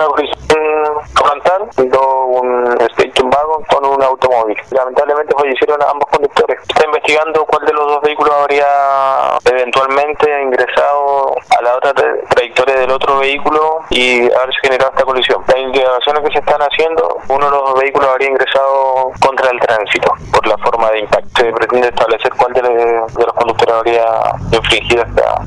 una colisión frontal, un este, station wagon con un automóvil. Lamentablemente fallecieron ambos conductores. Está investigando cuál de los dos vehículos habría eventualmente ingresado a la otra trayectoria del otro vehículo y haber generado esta colisión. Las investigaciones que se están haciendo, uno de los vehículos habría ingresado contra el tránsito por la forma de impacto. Se pretende establecer cuál de los conductores habría infringido esta